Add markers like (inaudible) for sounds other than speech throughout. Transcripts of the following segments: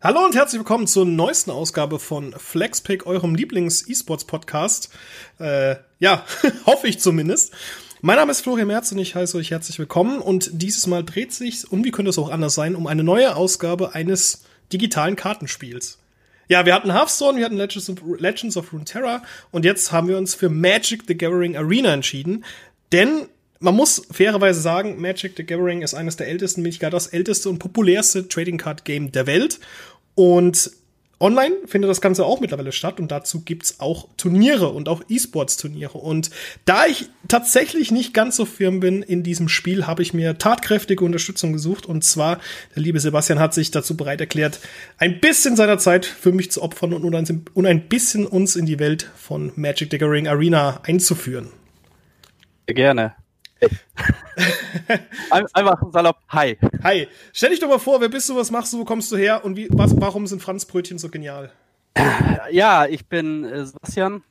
Hallo und herzlich willkommen zur neuesten Ausgabe von FlexPick, eurem Lieblings-E-Sports-Podcast. Äh, ja, (laughs) hoffe ich zumindest. Mein Name ist Florian Merz und ich heiße euch herzlich willkommen. Und dieses Mal dreht sich, und wie könnte es auch anders sein, um eine neue Ausgabe eines digitalen Kartenspiels. Ja, wir hatten Hearthstone, wir hatten Legends of, Legends of Runeterra und jetzt haben wir uns für Magic the Gathering Arena entschieden. Denn man muss fairerweise sagen, Magic the Gathering ist eines der ältesten, nicht gar das älteste und populärste Trading Card Game der Welt. Und online findet das Ganze auch mittlerweile statt und dazu gibt's auch Turniere und auch E-Sports-Turniere. Und da ich tatsächlich nicht ganz so firm bin in diesem Spiel, habe ich mir tatkräftige Unterstützung gesucht. Und zwar, der liebe Sebastian hat sich dazu bereit erklärt, ein bisschen seiner Zeit für mich zu opfern und ein bisschen uns in die Welt von Magic the Gathering Arena einzuführen. Gerne. Einfach salopp, hi. Hi. Stell dich doch mal vor, wer bist du, was machst du, wo kommst du her und wie, was, warum sind Franzbrötchen so genial? Ja, ich bin äh, Sebastian,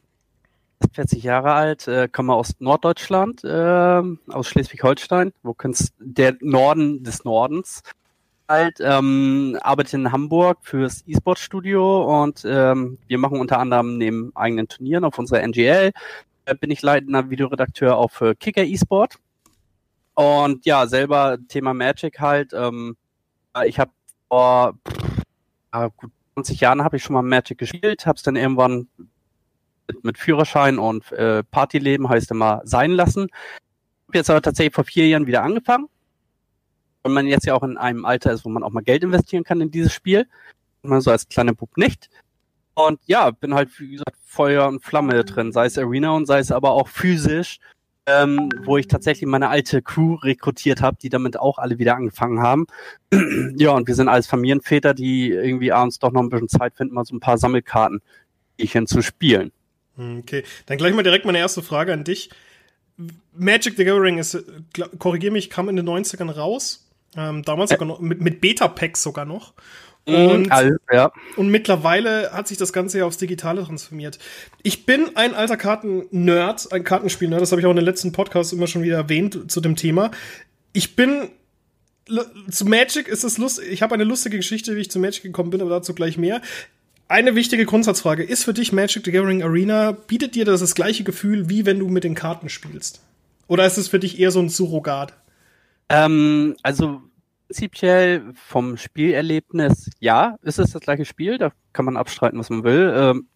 40 Jahre alt, äh, komme aus Norddeutschland, äh, aus Schleswig-Holstein, wo kannst der Norden des Nordens halt, ähm, arbeite in Hamburg fürs E-Sport-Studio und ähm, wir machen unter anderem neben eigenen Turnieren auf unserer NGL bin ich leitender Videoredakteur für Kicker eSport. Und ja, selber Thema Magic halt. Ähm, ich habe vor pff, gut 20 Jahren habe ich schon mal Magic gespielt, habe es dann irgendwann mit, mit Führerschein und äh, Partyleben heißt immer sein lassen. Habe jetzt aber tatsächlich vor vier Jahren wieder angefangen. Wenn man jetzt ja auch in einem Alter ist, wo man auch mal Geld investieren kann in dieses Spiel, man so als kleiner Bub nicht. Und ja, bin halt, wie gesagt, Feuer und Flamme drin, sei es Arena und sei es aber auch physisch, ähm, wo ich tatsächlich meine alte Crew rekrutiert habe, die damit auch alle wieder angefangen haben. (clears throat) ja, und wir sind als Familienväter, die irgendwie abends doch noch ein bisschen Zeit finden, mal so ein paar Sammelkarten zu spielen. Hm, okay, dann gleich mal direkt meine erste Frage an dich. Magic the Gathering ist, korrigiere mich, kam in den 90ern raus. Ähm, damals sogar noch, mit, mit Beta-Packs sogar noch. Mhm, und, also, ja. und mittlerweile hat sich das Ganze ja aufs Digitale transformiert. Ich bin ein alter Karten-Nerd, ein Kartenspiel-Nerd, das habe ich auch in den letzten Podcasts immer schon wieder erwähnt zu dem Thema. Ich bin zu Magic ist es lustig. Ich habe eine lustige Geschichte, wie ich zu Magic gekommen bin, aber dazu gleich mehr. Eine wichtige Grundsatzfrage: Ist für dich Magic the Gathering Arena bietet dir das das gleiche Gefühl, wie wenn du mit den Karten spielst? Oder ist es für dich eher so ein Surrogat? Ähm, also prinzipiell vom Spielerlebnis, ja, ist es das gleiche Spiel, da kann man abstreiten, was man will. Ähm,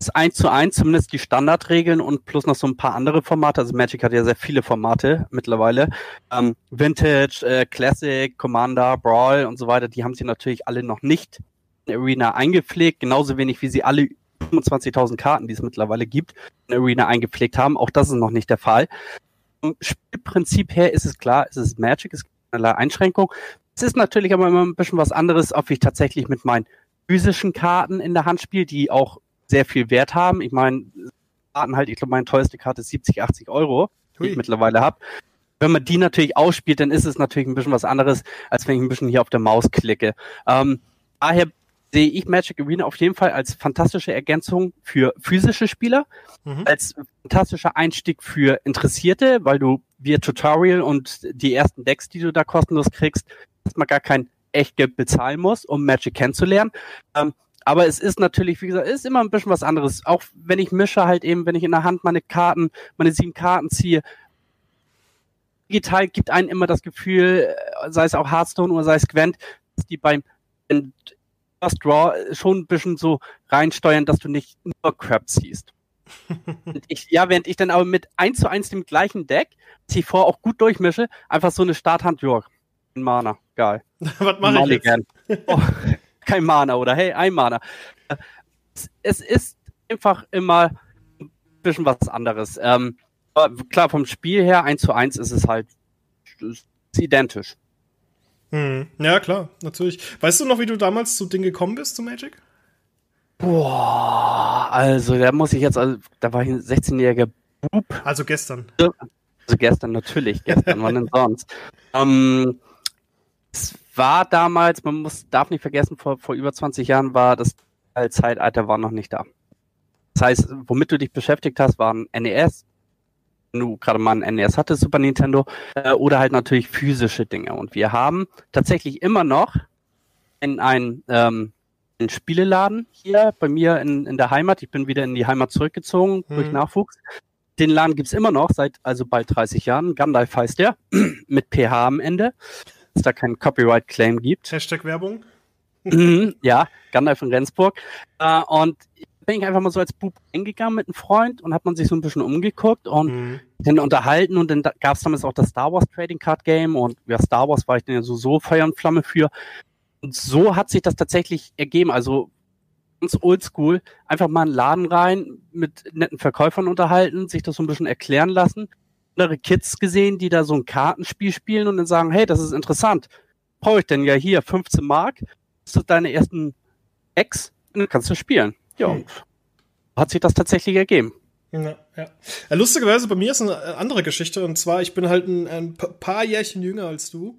ist eins zu eins zumindest die Standardregeln und plus noch so ein paar andere Formate. Also Magic hat ja sehr viele Formate mittlerweile. Ähm, Vintage, äh, Classic, Commander, Brawl und so weiter, die haben sie natürlich alle noch nicht in Arena eingepflegt, genauso wenig wie sie alle 25.000 Karten, die es mittlerweile gibt, in Arena eingepflegt haben. Auch das ist noch nicht der Fall. Vom Spielprinzip her ist es klar, es ist Magic, es keinerlei Einschränkung. Es ist natürlich aber immer ein bisschen was anderes, ob ich tatsächlich mit meinen physischen Karten in der Hand spiele, die auch sehr viel Wert haben. Ich meine, Karten halt, ich glaube, meine teuerste Karte ist 70, 80 Euro, die ich mittlerweile habe. Wenn man die natürlich ausspielt, dann ist es natürlich ein bisschen was anderes, als wenn ich ein bisschen hier auf der Maus klicke. Ähm, daher sehe ich Magic Arena auf jeden Fall als fantastische Ergänzung für physische Spieler, mhm. als fantastischer Einstieg für Interessierte, weil du via Tutorial und die ersten Decks, die du da kostenlos kriegst, erstmal gar kein Echtgeld bezahlen musst, um Magic kennenzulernen. Ähm, aber es ist natürlich, wie gesagt, ist immer ein bisschen was anderes. Auch wenn ich mische halt eben, wenn ich in der Hand meine Karten, meine sieben Karten ziehe, digital gibt einen immer das Gefühl, sei es auch Hearthstone oder sei es Gwent, dass die beim First Draw schon ein bisschen so reinsteuern, dass du nicht nur Crap siehst. Ich, ja, während ich dann aber mit 1 zu 1 dem gleichen Deck, vorher auch gut durchmische, einfach so eine Starthand, ja, ein Mana, geil. (laughs) Was mache ich jetzt? Oh, (laughs) kein Mana, oder hey, ein Mana. Es ist einfach immer ein bisschen was anderes. Ähm, klar, vom Spiel her, 1 zu 1 ist es halt ist identisch. Hm. Ja, klar, natürlich. Weißt du noch, wie du damals zu Ding gekommen bist, zu Magic? Boah, also da muss ich jetzt, also, da war ich ein 16-jähriger Bub. Also gestern. Also gestern, natürlich, gestern, wann denn sonst? (laughs) Ähm, es war damals, man muss, darf nicht vergessen, vor, vor über 20 Jahren war das Zeitalter war noch nicht da. Das heißt, womit du dich beschäftigt hast, waren NES, wenn du gerade mal ein NES hattest, Super Nintendo, äh, oder halt natürlich physische Dinge. Und wir haben tatsächlich immer noch in ein ähm, einen Spieleladen hier bei mir in, in der Heimat. Ich bin wieder in die Heimat zurückgezogen mhm. durch Nachwuchs. Den Laden gibt's immer noch, seit also bald 30 Jahren. Gandalf heißt der, (clears throat) mit PH am Ende, dass da kein Copyright-Claim gibt. Hashtag Werbung. Mhm, ja, Gandalf in Rendsburg. Äh, und bin ich einfach mal so als Bub eingegangen mit einem Freund und hat man sich so ein bisschen umgeguckt und mhm. dann unterhalten und dann gab es damals auch das Star Wars Trading Card Game und ja, Star Wars war ich dann ja so, so Feuer und Flamme für. Und so hat sich das tatsächlich ergeben. Also ganz oldschool, einfach mal einen Laden rein, mit netten Verkäufern unterhalten, sich das so ein bisschen erklären lassen. Andere Kids gesehen, die da so ein Kartenspiel spielen und dann sagen, hey, das ist interessant. Brauche ich denn ja hier 15 Mark? Das ist deine ersten Ex und dann kannst du spielen. Ja, und hat sich das tatsächlich ergeben. Ja, ja. Lustigerweise, bei mir ist eine andere Geschichte. Und zwar, ich bin halt ein, ein paar Jährchen jünger als du.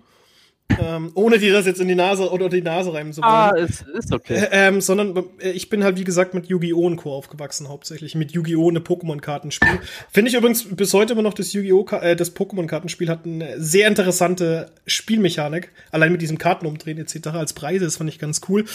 Ähm, ohne dir das jetzt in die Nase oder die Nase reimen zu wollen. Ah, ist, ist okay. Äh, ähm, sondern äh, ich bin halt, wie gesagt, mit Yu-Gi-Oh! und Co. aufgewachsen, hauptsächlich. Mit Yu-Gi-Oh! eine Pokémon-Kartenspiel. Finde ich übrigens bis heute immer noch das Yu-Gi-Oh! Äh, das Pokémon-Kartenspiel hat eine sehr interessante Spielmechanik. Allein mit diesem Kartenumdrehen etc. als Preise, das fand ich ganz cool.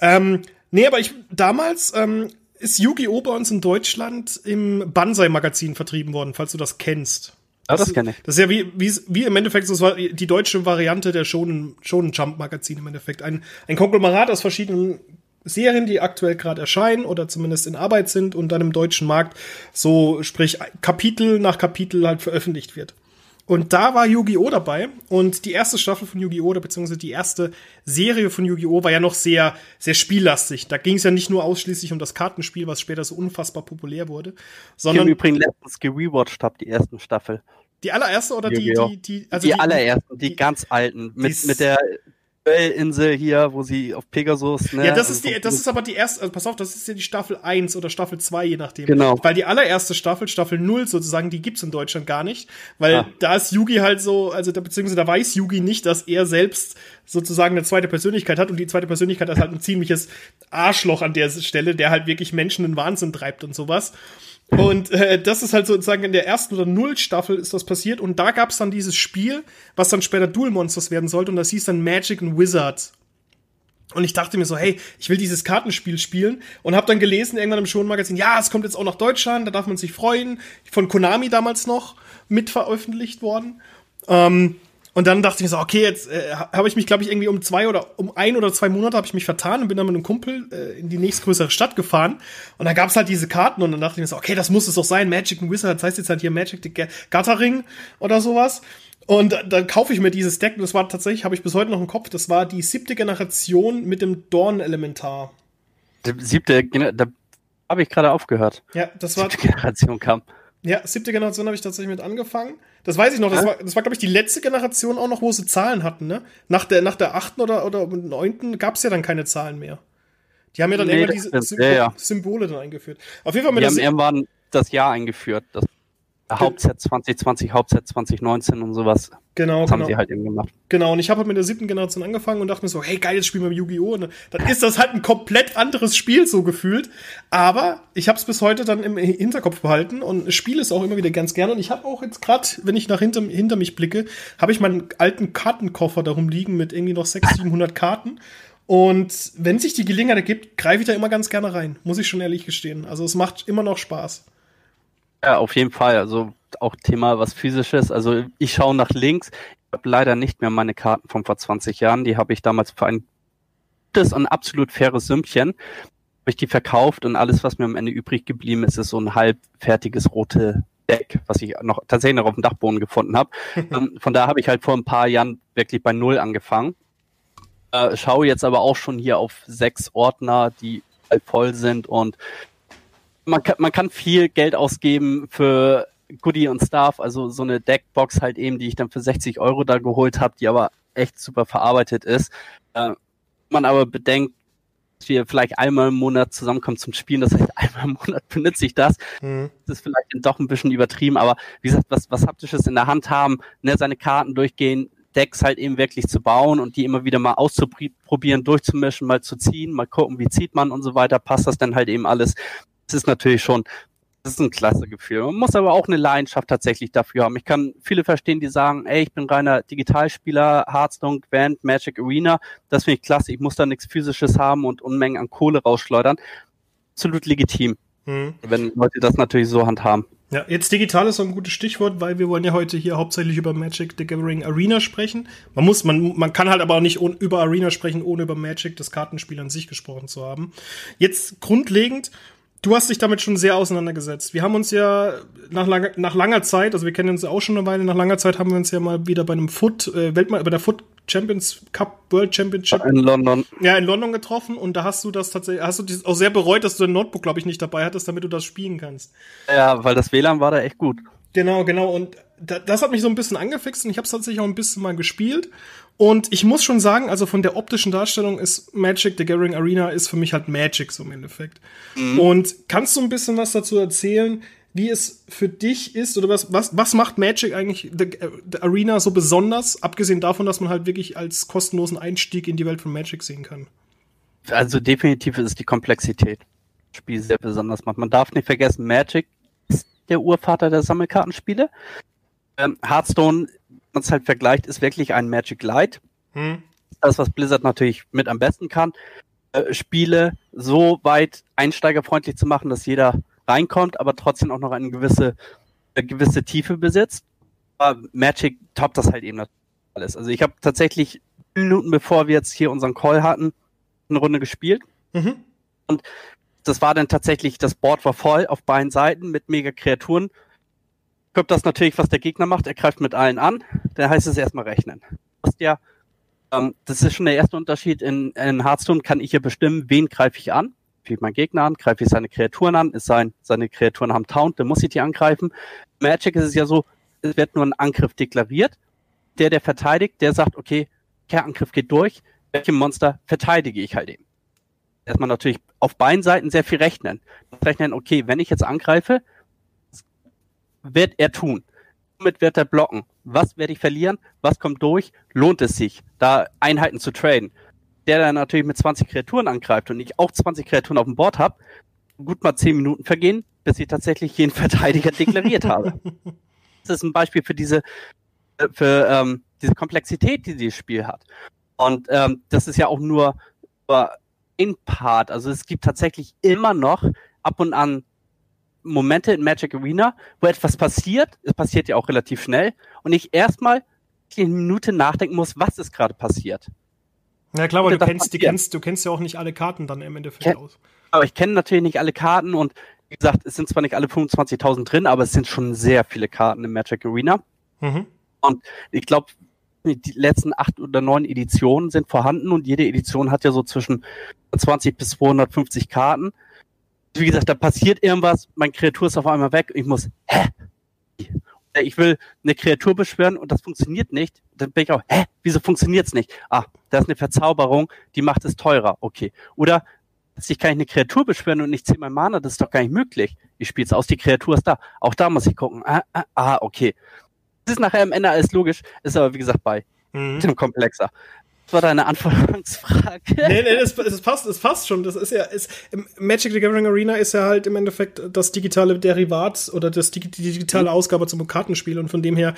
Ähm, nee, aber ich damals ähm, ist Yu-Gi-Oh! bei uns in Deutschland im Banzai-Magazin vertrieben worden, falls du das kennst. Das, das kenne ich. Das ist ja wie, wie, wie im Endeffekt so war die deutsche Variante der Shonen, Shonen Jump Magazin im Endeffekt. Ein, ein Konglomerat aus verschiedenen Serien, die aktuell gerade erscheinen oder zumindest in Arbeit sind und dann im deutschen Markt so, sprich, Kapitel nach Kapitel halt veröffentlicht wird. Und da war Yu-Gi-Oh! dabei. Und die erste Staffel von Yu-Gi-Oh! oder beziehungsweise die erste Serie von Yu-Gi-Oh! war ja noch sehr, sehr spiellastig. Da ging es ja nicht nur ausschließlich um das Kartenspiel, was später so unfassbar populär wurde, sondern. Ich habe übrigens letztens gerewatcht habe, die ersten Staffel. Die allererste oder die, die, die, also die, die allerersten, die, die, ganz alten, mit, mit der Insel hier, wo sie auf Pegasus, ne? Ja, das ist also die, das ist aber die erste, also pass auf, das ist ja die Staffel 1 oder Staffel 2, je nachdem. Genau. Weil die allererste Staffel, Staffel 0 sozusagen, die gibt's in Deutschland gar nicht. Weil ah. da ist Yugi halt so, also da, beziehungsweise da weiß Yugi nicht, dass er selbst sozusagen eine zweite Persönlichkeit hat und die zweite Persönlichkeit ist halt ein ziemliches Arschloch an der Stelle, der halt wirklich Menschen in Wahnsinn treibt und sowas. Und äh, das ist halt sozusagen in der ersten oder null Staffel ist das passiert. Und da gab es dann dieses Spiel, was dann später Duel Monsters werden sollte. Und das hieß dann Magic and Wizards. Und ich dachte mir so, hey, ich will dieses Kartenspiel spielen und habe dann gelesen irgendwann im Shonen-Magazin, ja, es kommt jetzt auch nach Deutschland, da darf man sich freuen. Von Konami damals noch mit veröffentlicht worden. Ähm, und dann dachte ich mir so, okay, jetzt äh, habe ich mich, glaube ich, irgendwie um zwei oder um ein oder zwei Monate habe ich mich vertan und bin dann mit einem Kumpel äh, in die nächstgrößere Stadt gefahren. Und da gab's halt diese Karten und dann dachte ich mir so, okay, das muss es doch sein, Magic and Wizard, das heißt jetzt halt hier Magic the Gathering oder sowas. Und dann kaufe ich mir dieses Deck und das war tatsächlich, habe ich bis heute noch im Kopf, das war die siebte Generation mit dem Dorn-Elementar. Die siebte, da habe ich gerade aufgehört. Ja, das war. Siebte Generation kam. Ja, siebte Generation habe ich tatsächlich mit angefangen. Das weiß ich noch. Das war, das war glaube ich, die letzte Generation auch noch, wo sie Zahlen hatten. Ne? Nach der, nach der achten oder, oder neunten gab es ja dann keine Zahlen mehr. Die haben ja dann nee, irgendwann diese Symbole, ja, ja. Symbole dann eingeführt. Auf jeden Fall mit Die haben irgendwann das Jahr eingeführt. Das Hauptset 2020, Hauptset 2019 und sowas. Genau, das genau. haben sie halt eben gemacht. Genau, und ich habe halt mit der siebten Generation angefangen und dachte mir so, hey, geil, jetzt spielen wir Yu-Gi-Oh! Und dann ist das halt ein komplett anderes Spiel so gefühlt. Aber ich habe es bis heute dann im Hinterkopf behalten und spiele es auch immer wieder ganz gerne. Und ich habe auch jetzt gerade, wenn ich nach hinter, hinter mich blicke, habe ich meinen alten Kartenkoffer darum liegen mit irgendwie noch 600, 700 Karten. Und wenn sich die Gelegenheit ergibt, greife ich da immer ganz gerne rein, muss ich schon ehrlich gestehen. Also es macht immer noch Spaß. Ja, auf jeden Fall. Also auch Thema was physisches. Also ich schaue nach links. Ich habe leider nicht mehr meine Karten von vor 20 Jahren. Die habe ich damals für ein gutes und absolut faires Sümmchen habe ich die verkauft und alles, was mir am Ende übrig geblieben ist, ist so ein halbfertiges rote Deck, was ich noch tatsächlich noch auf dem Dachboden gefunden habe. (laughs) Ähm, von da habe ich halt vor ein paar Jahren wirklich bei Null angefangen. Äh, schaue jetzt aber auch schon hier auf sechs Ordner, die halt voll sind und man kann, man kann viel Geld ausgeben für Goodie und Stuff, also so eine Deckbox halt eben, die ich dann für 60 Euro da geholt habe, die aber echt super verarbeitet ist. Äh, man aber bedenkt, dass wir vielleicht einmal im Monat zusammenkommen zum Spielen, das heißt, (laughs) einmal im Monat benutze ich das. Mhm. Das ist vielleicht doch ein bisschen übertrieben, aber wie gesagt, was, was Haptisches in der Hand haben, ne, seine Karten durchgehen, Decks halt eben wirklich zu bauen und die immer wieder mal auszuprobieren, durchzumischen, mal zu ziehen, mal gucken, wie zieht man und so weiter, passt das dann halt eben alles. Das ist natürlich schon Das ist ein klasse Gefühl. Man muss aber auch eine Leidenschaft tatsächlich dafür haben. Ich kann viele verstehen, die sagen, ey, ich bin reiner Digitalspieler, Hearthstone, Gwent, Magic Arena. Das finde ich klasse. Ich muss da nichts Physisches haben und Unmengen an Kohle rausschleudern. Absolut legitim. Hm. Wenn Leute das natürlich so handhaben. Ja, jetzt digital ist so ein gutes Stichwort, weil wir wollen ja heute hier hauptsächlich über Magic the Gathering Arena sprechen. Man muss, man, man kann halt aber auch nicht über Arena sprechen, ohne über Magic, das Kartenspiel an sich gesprochen zu haben. Jetzt grundlegend, du hast dich damit schon sehr auseinandergesetzt. Wir haben uns ja nach langer, nach langer Zeit, also wir kennen uns ja auch schon eine Weile, nach langer Zeit haben wir uns ja mal wieder bei einem Foot, äh, Weltme bei der Foot Champions Cup World Championship in London. Ja, in London getroffen und da hast du das tatsächlich, hast du das auch sehr bereut, dass du dein Notebook, glaube ich, nicht dabei hattest, damit du das spielen kannst. Ja, weil das WLAN war da echt gut. Genau, genau. Und das hat mich so ein bisschen angefixt und ich habe es tatsächlich auch ein bisschen mal gespielt. Und ich muss schon sagen, also von der optischen Darstellung ist Magic, the Gathering Arena ist für mich halt Magic so im Endeffekt. Mhm. Und kannst du ein bisschen was dazu erzählen, wie es für dich ist oder was, was, was macht Magic eigentlich the, the Arena so besonders, abgesehen davon, dass man halt wirklich als kostenlosen Einstieg in die Welt von Magic sehen kann? Also definitiv ist es die Komplexität. Das Spiel sehr besonders macht. Man darf nicht vergessen, Magic ist der Urvater der Sammelkartenspiele. Ähm, Hearthstone, wenn man es halt vergleicht, ist wirklich ein Magic Light. Hm. Das, was Blizzard natürlich mit am besten kann. Äh, Spiele so weit einsteigerfreundlich zu machen, dass jeder reinkommt, aber trotzdem auch noch eine gewisse, eine gewisse Tiefe besitzt. Aber Magic toppt das halt eben alles. Also ich habe tatsächlich Minuten bevor wir jetzt hier unseren Call hatten, eine Runde gespielt. Mhm. Und das war dann tatsächlich, das Board war voll auf beiden Seiten mit mega Kreaturen. Kommt das natürlich, was der Gegner macht, er greift mit allen an, dann heißt es erstmal rechnen. Das ist ja, ähm, das ist schon der erste Unterschied. In, in Hearthstone kann ich ja bestimmen, wen greife ich an ich meinen Gegner an, greife ich seine Kreaturen an, ist sein, seine Kreaturen haben Taunt, dann muss ich die angreifen. Magic ist es ja so, es wird nur ein Angriff deklariert. Der, der verteidigt, der sagt, okay, der Angriff geht durch, welchem Monster verteidige ich halt eben. Erstmal natürlich auf beiden Seiten sehr viel rechnen. Rechnen, okay, wenn ich jetzt angreife, wird er tun. Womit wird er blocken? Was werde ich verlieren? Was kommt durch? Lohnt es sich, da Einheiten zu traden? der dann natürlich mit 20 Kreaturen angreift und ich auch 20 Kreaturen auf dem Board habe, gut mal 10 Minuten vergehen, bis ich tatsächlich jeden (laughs) Verteidiger deklariert habe. (laughs) Das ist ein Beispiel für diese, äh, für ähm, diese Komplexität, die dieses Spiel hat. Und ähm, das ist ja auch nur in Part. Also es gibt tatsächlich immer noch ab und an Momente in Magic Arena, wo etwas passiert. Es passiert ja auch relativ schnell. Und ich erstmal eine Minute nachdenken muss, was ist gerade passiert. Ja klar, aber du kennst, kennst, du kennst ja auch nicht alle Karten dann im Endeffekt Ken aus. Aber ich kenne natürlich nicht alle Karten und wie gesagt, es sind zwar nicht alle 25.000 drin, aber es sind schon sehr viele Karten im Magic Arena. Mhm. Und ich glaube, die letzten acht oder neun Editionen sind vorhanden und jede Edition hat ja so zwischen 20 bis 250 Karten. Wie gesagt, da passiert irgendwas, mein Kreatur ist auf einmal weg und ich muss, hä? Äh, ich will eine Kreatur beschwören und das funktioniert nicht, dann bin ich auch, hä, wieso funktioniert's nicht? Ah, da ist eine Verzauberung, die macht es teurer, okay. Oder ich kann ich eine Kreatur beschwören und nicht ziehe mein Mana, das ist doch gar nicht möglich. Ich spiele es aus, die Kreatur ist da. Auch da muss ich gucken. Ah, ah, ah okay. Das ist nachher am Ende alles logisch, ist aber wie gesagt bei mhm. dem komplexer war deine Anfangsfrage. Nee, nee, es, es, passt, es passt schon. Das ist ja, ist, Magic the Gathering Arena ist ja halt im Endeffekt das digitale Derivat oder das, die, die digitale Ausgabe zum Kartenspiel und von dem her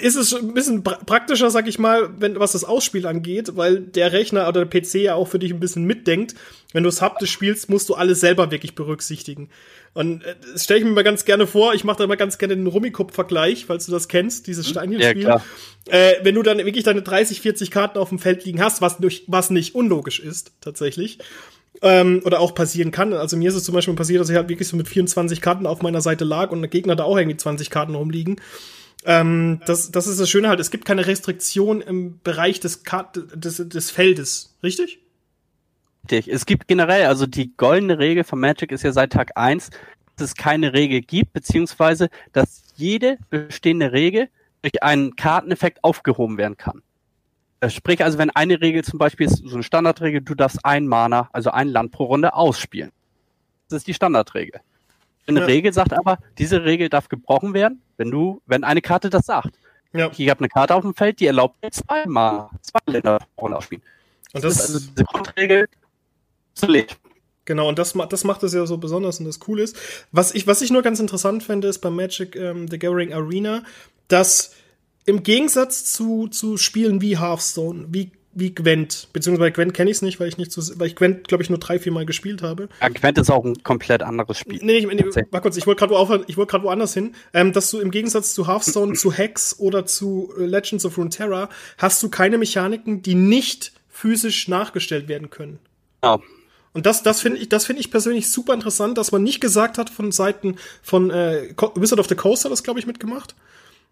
ist es ein bisschen praktischer, sag ich mal, wenn, was das Ausspiel angeht, weil der Rechner oder der PC ja auch für dich ein bisschen mitdenkt. Wenn du es haptisch spielst, musst du alles selber wirklich berücksichtigen. Und äh, das stelle ich mir mal ganz gerne vor, ich mache da mal ganz gerne den Rummikub-Vergleich, falls du das kennst, dieses Steinchenspiel. Ja, äh, wenn du dann wirklich deine 30, 40 Karten auf dem Feld liegen hast, was, durch, was nicht unlogisch ist, tatsächlich. Ähm, oder auch passieren kann. Also mir ist es zum Beispiel passiert, dass ich halt wirklich so mit 24 Karten auf meiner Seite lag und der Gegner da auch irgendwie 20 Karten rumliegen. Ähm, das, das ist das Schöne halt, es gibt keine Restriktion im Bereich des, Kart des, des Feldes, richtig? Richtig. Es gibt generell, also die goldene Regel von Magic ist ja seit Tag 1, dass es keine Regel gibt, beziehungsweise dass jede bestehende Regel durch einen Karteneffekt aufgehoben werden kann. Äh, sprich also, wenn eine Regel zum Beispiel ist so eine Standardregel, du darfst ein Mana, also ein Land pro Runde ausspielen. Das ist die Standardregel. Eine ja. Regel sagt aber, diese Regel darf gebrochen werden, wenn du, wenn eine Karte das sagt. Ja. Ich habe eine Karte auf dem Feld, die erlaubt mir zweimal, zwei Länder ausspielen. Und das, das ist also diese Grundregel obsolet. Genau, und das, das macht es ja so besonders und das cool ist. Was ich, was ich nur ganz interessant finde, ist bei Magic ähm, The Gathering Arena, dass im Gegensatz zu, zu Spielen wie Hearthstone, wie wie Gwent, beziehungsweise Gwent kenne ich es nicht, weil ich nicht so, weil ich Gwent, glaube ich, nur drei, vier Mal gespielt habe. Ja, Gwent ist auch ein komplett anderes Spiel. Nee, ich, nee war kurz, ich wollte gerade wo ich gerade woanders hin, ähm, dass du im Gegensatz zu Hearthstone, zu Hex oder zu äh, Legends of Runeterra hast du keine Mechaniken, die nicht physisch nachgestellt werden können. Ja. Und das, das finde ich, das finde ich persönlich super interessant, dass man nicht gesagt hat von Seiten von äh, Wizard of the Coast hat das, glaube ich, mitgemacht.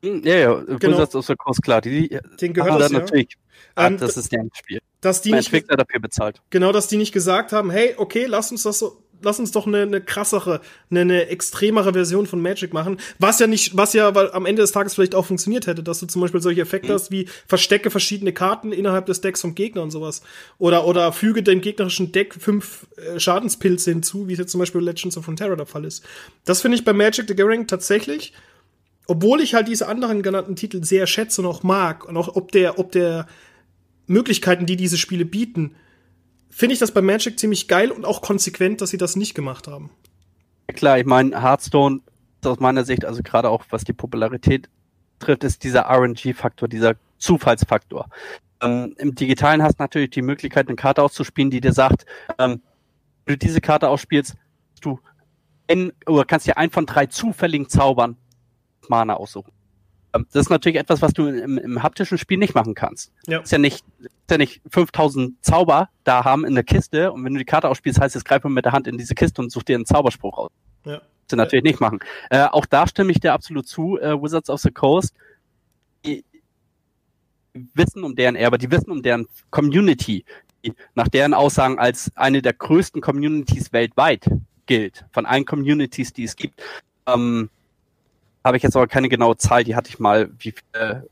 Hm, ja, ja, genau. Wizards of the Coast, klar. Die, Den gehört das, ja. natürlich. Ähm, das ist deren Spiel. Dass die nicht, Entwickler dafür bezahlt. Genau, dass die nicht gesagt haben, hey, okay, lass uns das so, lass uns doch eine, eine krassere, eine, eine extremere Version von Magic machen. Was ja nicht, was ja weil am Ende des Tages vielleicht auch funktioniert hätte, dass du zum Beispiel solche Effekte mhm. hast wie verstecke verschiedene Karten innerhalb des Decks vom Gegner und sowas. Oder, oder füge dem gegnerischen Deck fünf äh, Schadenspilze hinzu, wie es jetzt zum Beispiel Legends of Frontera der Fall ist. Das finde ich bei Magic the Gathering tatsächlich obwohl ich halt diese anderen genannten Titel sehr schätze und auch mag und auch ob der, ob der Möglichkeiten, die diese Spiele bieten, finde ich das bei Magic ziemlich geil und auch konsequent, dass sie das nicht gemacht haben. Klar, ich meine, Hearthstone ist aus meiner Sicht, also gerade auch was die Popularität trifft, ist dieser RNG-Faktor, dieser Zufallsfaktor. Ähm, Im Digitalen hast du natürlich die Möglichkeit, eine Karte auszuspielen, die dir sagt, ähm, wenn du diese Karte ausspielst, du in, kannst dir einen von drei zufälligen Zaubern Mana aussuchen. Ähm, das ist natürlich etwas, was du im, im haptischen Spiel nicht machen kannst. Ja. Ist ja nicht, ist ja nicht 5000 Zauber da haben in der Kiste und wenn du die Karte ausspielst, heißt es, greif mal mit der Hand in diese Kiste und such dir einen Zauberspruch aus. Ja. Das du natürlich ja. nicht machen. Äh, auch da stimme ich dir absolut zu. Äh, Wizards of the Coast, die wissen um deren Erbe, die wissen um deren Community, die nach deren Aussagen als eine der größten Communities weltweit gilt, von allen Communities, die es gibt. Ähm, habe ich jetzt aber keine genaue Zahl, die hatte ich mal, wie viele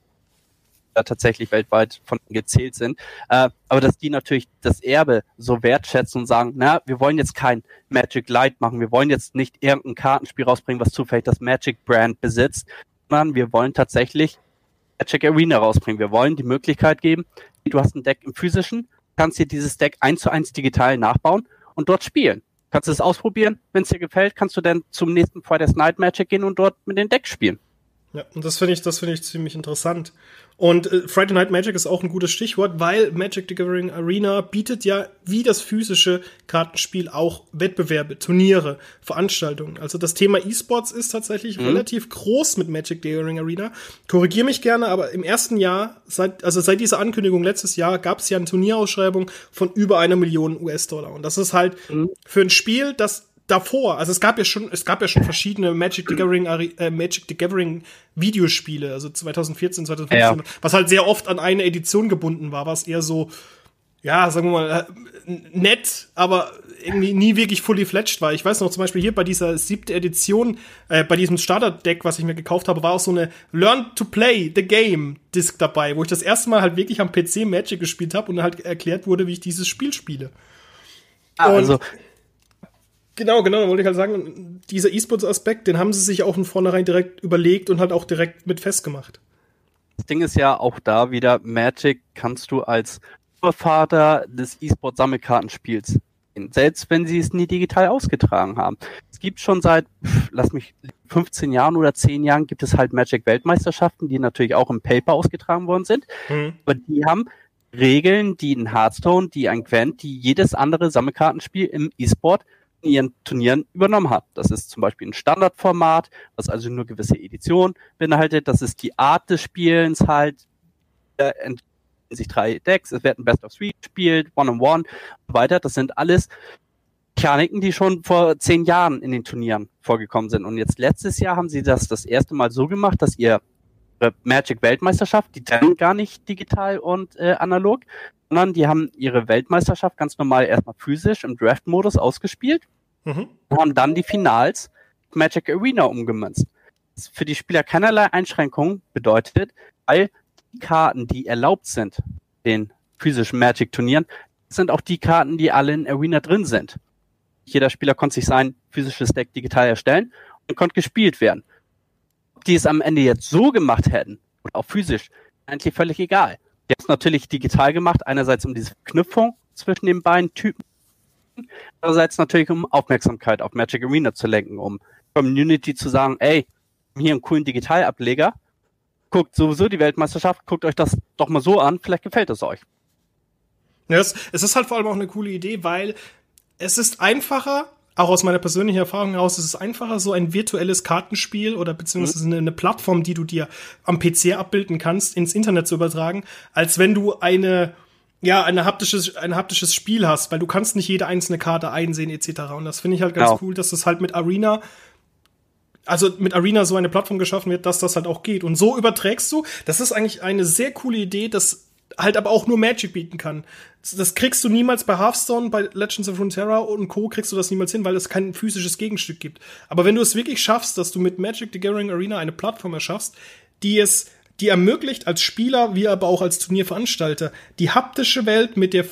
da tatsächlich weltweit von gezählt sind. Äh, aber dass die natürlich das Erbe so wertschätzen und sagen, na, wir wollen jetzt kein Magic Light machen, wir wollen jetzt nicht irgendein Kartenspiel rausbringen, was zufällig das Magic Brand besitzt, sondern wir wollen tatsächlich Magic Arena rausbringen. Wir wollen die Möglichkeit geben, du hast ein Deck im physischen, kannst dir dieses Deck eins zu eins digital nachbauen und dort spielen. Kannst du es ausprobieren. Wenn es dir gefällt, kannst du dann zum nächsten Friday's Night Magic gehen und dort mit den Decks spielen. Ja, und das finde ich, das finde ich ziemlich interessant. Und äh, Friday Night Magic ist auch ein gutes Stichwort, weil Magic the Gathering Arena bietet ja wie das physische Kartenspiel auch Wettbewerbe, Turniere, Veranstaltungen. Also das Thema E-Sports ist tatsächlich mhm. relativ groß mit Magic the Gathering Arena. Korrigiere mich gerne, aber im ersten Jahr, seit, also seit dieser Ankündigung letztes Jahr, gab es ja eine Turnierausschreibung von über einer Million US-Dollar. Und das ist halt mhm. für ein Spiel, das davor, also es gab ja schon, es gab ja schon verschiedene Magic the Gathering, äh, Magic the Gathering Videospiele, also 2014, 2015, ja. was halt sehr oft an eine Edition gebunden war, was eher so, ja, sagen wir mal, äh, nett, aber irgendwie nie wirklich fully fledged war. Ich weiß noch zum Beispiel hier bei dieser siebten Edition, äh, bei diesem Starter-Deck, was ich mir gekauft habe, war auch so eine Learn to Play the Game Disc dabei, wo ich das erste Mal halt wirklich am PC Magic gespielt habe und halt erklärt wurde, wie ich dieses Spiel spiele. Ah, also Genau, genau, da wollte ich halt sagen, dieser E-Sports-Aspekt, den haben sie sich auch von vornherein direkt überlegt und halt auch direkt mit festgemacht. Das Ding ist ja auch da wieder, Magic kannst du als Urvater des E-Sport-Sammelkartenspiels selbst wenn sie es nie digital ausgetragen haben. Es gibt schon seit, lass mich, 15 Jahren oder 10 Jahren gibt es halt Magic-Weltmeisterschaften, die natürlich auch im Paper ausgetragen worden sind. Mhm. Aber die haben Regeln, die ein Hearthstone, die ein Gwent, die jedes andere Sammelkartenspiel im E-Sport ihren Turnieren übernommen hat. Das ist zum Beispiel ein Standardformat, was also nur gewisse Editionen beinhaltet. Das ist die Art des Spielens halt. Äh, sich drei Decks, es wird ein Best of Three gespielt, One-on-One und weiter. Das sind alles Mechaniken, die schon vor zehn Jahren in den Turnieren vorgekommen sind. Und jetzt letztes Jahr haben sie das das erste Mal so gemacht, dass ihr Magic Weltmeisterschaft, die trennen gar nicht digital und äh, analog, sondern die haben ihre Weltmeisterschaft ganz normal erstmal physisch im Draft-Modus ausgespielt mhm. und haben dann die Finals Magic Arena umgemünzt. Das für die Spieler keinerlei Einschränkungen bedeutet, weil die Karten, die erlaubt sind, den physischen Magic-Turnieren, sind auch die Karten, die alle in Arena drin sind. Jeder Spieler konnte sich sein physisches Deck digital erstellen und konnte gespielt werden. Ob die es am Ende jetzt so gemacht hätten oder auch physisch, eigentlich völlig egal. Die haben es natürlich digital gemacht, einerseits um diese Verknüpfung zwischen den beiden Typen. Andererseits natürlich, um Aufmerksamkeit auf Magic Arena zu lenken, um Community zu sagen, ey, hier einen coolen Digitalableger, guckt sowieso die Weltmeisterschaft, guckt euch das doch mal so an, vielleicht gefällt es euch. Ja, es, es ist halt vor allem auch eine coole Idee, weil es ist einfacher, auch aus meiner persönlichen Erfahrung heraus, es ist einfacher, so ein virtuelles Kartenspiel oder beziehungsweise mhm. eine, eine, Plattform, die du dir am PC abbilden kannst, ins Internet zu übertragen, als wenn du eine ja, eine haptisches, ein haptisches Spiel hast, weil du kannst nicht jede einzelne Karte einsehen, etc. Und das finde ich halt ganz genau. cool, dass das halt mit Arena, also mit Arena so eine Plattform geschaffen wird, dass das halt auch geht. Und so überträgst du, das ist eigentlich eine sehr coole Idee, das halt aber auch nur Magic bieten kann. Das kriegst du niemals bei Hearthstone, bei Legends of Runeterra und Co. kriegst du das niemals hin, weil es kein physisches Gegenstück gibt. Aber wenn du es wirklich schaffst, dass du mit Magic the Gathering Arena eine Plattform erschaffst, die es, die ermöglicht als Spieler, wie aber auch als Turnierveranstalter, die haptische Welt mit der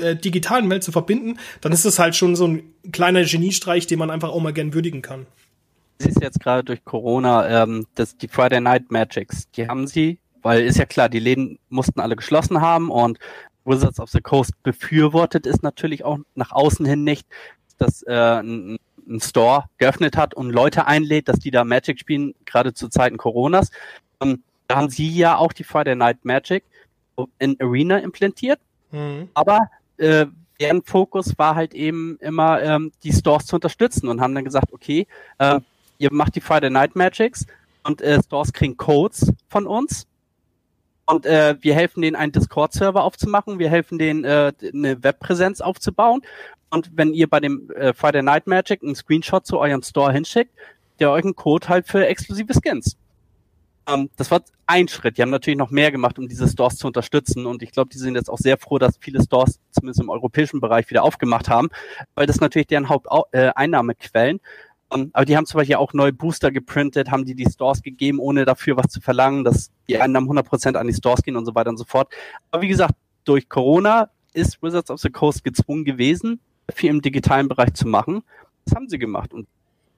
äh, digitalen Welt zu verbinden, dann ist das halt schon so ein kleiner Geniestreich, den man einfach auch mal gern würdigen kann. Es ist jetzt gerade durch Corona, ähm, dass die Friday Night Magics, die haben sie weil ist ja klar, die Läden mussten alle geschlossen haben und Wizards of the Coast befürwortet ist natürlich auch nach außen hin nicht, dass äh, ein, ein Store geöffnet hat und Leute einlädt, dass die da Magic spielen, gerade zu Zeiten Coronas. Ähm, da haben sie ja auch die Friday Night Magic in Arena implantiert, mhm. aber äh, deren Fokus war halt eben immer ähm, die Stores zu unterstützen und haben dann gesagt, okay, äh, ihr macht die Friday Night Magics und äh, Stores kriegen Codes von uns und äh, wir helfen denen, einen Discord-Server aufzumachen. Wir helfen denen, äh, eine Webpräsenz aufzubauen. Und wenn ihr bei dem äh, Friday Night Magic einen Screenshot zu eurem Store hinschickt, der euch einen Code halt für exklusive Skins. Ähm, das war ein Schritt. Die haben natürlich noch mehr gemacht, um diese Stores zu unterstützen. Und ich glaube, die sind jetzt auch sehr froh, dass viele Stores zumindest im europäischen Bereich wieder aufgemacht haben, weil das natürlich deren Haupteinnahmequellen. Äh, aber die haben zum Beispiel auch neue Booster geprintet, haben die die Stores gegeben, ohne dafür was zu verlangen, dass die Einnahmen 100% an die Stores gehen und so weiter und so fort. Aber wie gesagt, durch Corona ist Wizards of the Coast gezwungen gewesen, viel im digitalen Bereich zu machen. Das haben sie gemacht und